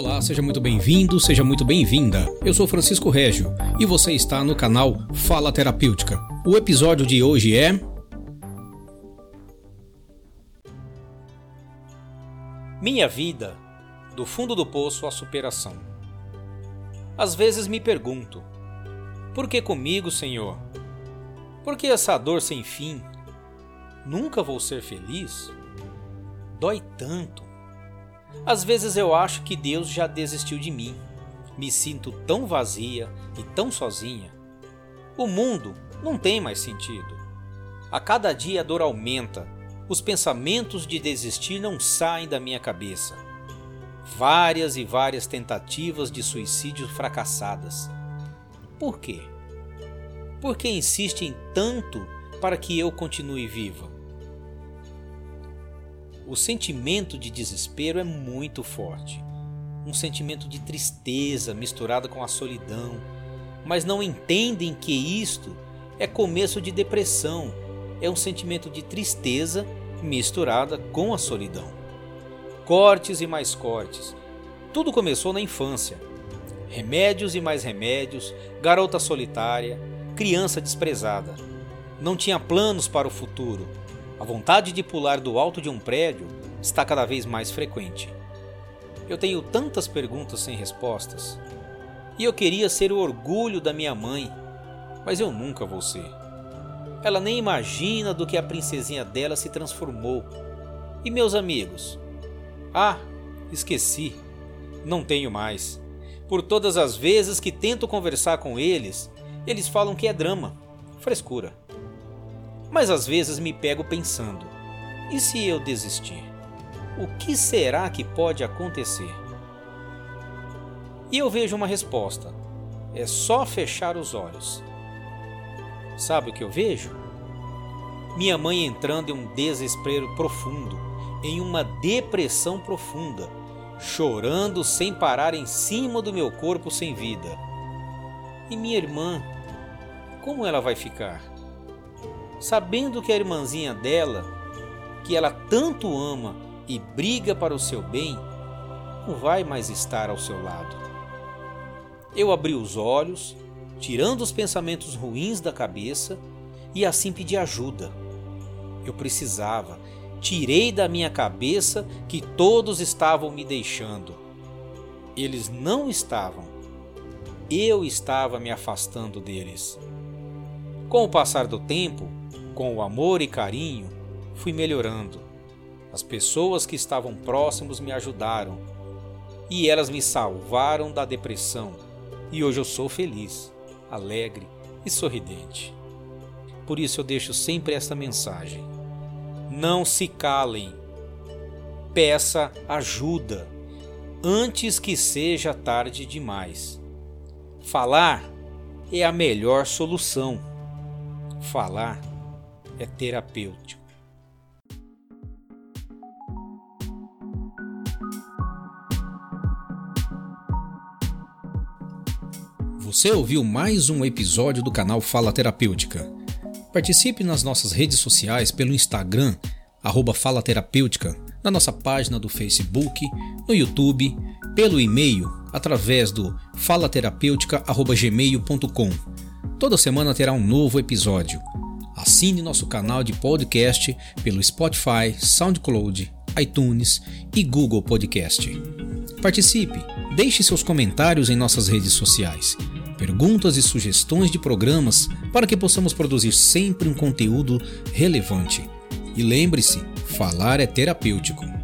Olá, seja muito bem-vindo, seja muito bem-vinda. Eu sou Francisco Régio e você está no canal Fala Terapêutica. O episódio de hoje é. Minha vida, do fundo do poço à superação. Às vezes me pergunto: por que comigo, Senhor? Por que essa dor sem fim? Nunca vou ser feliz? Dói tanto. Às vezes eu acho que Deus já desistiu de mim. Me sinto tão vazia e tão sozinha. O mundo não tem mais sentido. A cada dia a dor aumenta. Os pensamentos de desistir não saem da minha cabeça. Várias e várias tentativas de suicídio fracassadas. Por quê? Por que insistem tanto para que eu continue viva? O sentimento de desespero é muito forte. Um sentimento de tristeza misturado com a solidão, mas não entendem que isto é começo de depressão. É um sentimento de tristeza misturada com a solidão. Cortes e mais cortes. Tudo começou na infância. Remédios e mais remédios, garota solitária, criança desprezada. Não tinha planos para o futuro, a vontade de pular do alto de um prédio está cada vez mais frequente. Eu tenho tantas perguntas sem respostas. E eu queria ser o orgulho da minha mãe, mas eu nunca vou ser. Ela nem imagina do que a princesinha dela se transformou. E meus amigos? Ah, esqueci. Não tenho mais. Por todas as vezes que tento conversar com eles, eles falam que é drama, frescura. Mas às vezes me pego pensando: e se eu desistir? O que será que pode acontecer? E eu vejo uma resposta: é só fechar os olhos. Sabe o que eu vejo? Minha mãe entrando em um desespero profundo, em uma depressão profunda, chorando sem parar em cima do meu corpo sem vida. E minha irmã, como ela vai ficar? Sabendo que a irmãzinha dela, que ela tanto ama e briga para o seu bem, não vai mais estar ao seu lado. Eu abri os olhos, tirando os pensamentos ruins da cabeça e assim pedi ajuda. Eu precisava, tirei da minha cabeça que todos estavam me deixando. Eles não estavam. Eu estava me afastando deles. Com o passar do tempo, com o amor e carinho, fui melhorando. As pessoas que estavam próximos me ajudaram e elas me salvaram da depressão. E hoje eu sou feliz, alegre e sorridente. Por isso eu deixo sempre esta mensagem: não se calem, peça ajuda antes que seja tarde demais. Falar é a melhor solução. Falar é terapêutico. Você ouviu mais um episódio do canal Fala Terapêutica. Participe nas nossas redes sociais pelo Instagram, arroba Fala Terapêutica, na nossa página do Facebook, no YouTube, pelo e-mail, através do falaterapêutica.gmail.com. Toda semana terá um novo episódio. Assine nosso canal de podcast pelo Spotify, SoundCloud, iTunes e Google Podcast. Participe, deixe seus comentários em nossas redes sociais, perguntas e sugestões de programas para que possamos produzir sempre um conteúdo relevante. E lembre-se, falar é terapêutico.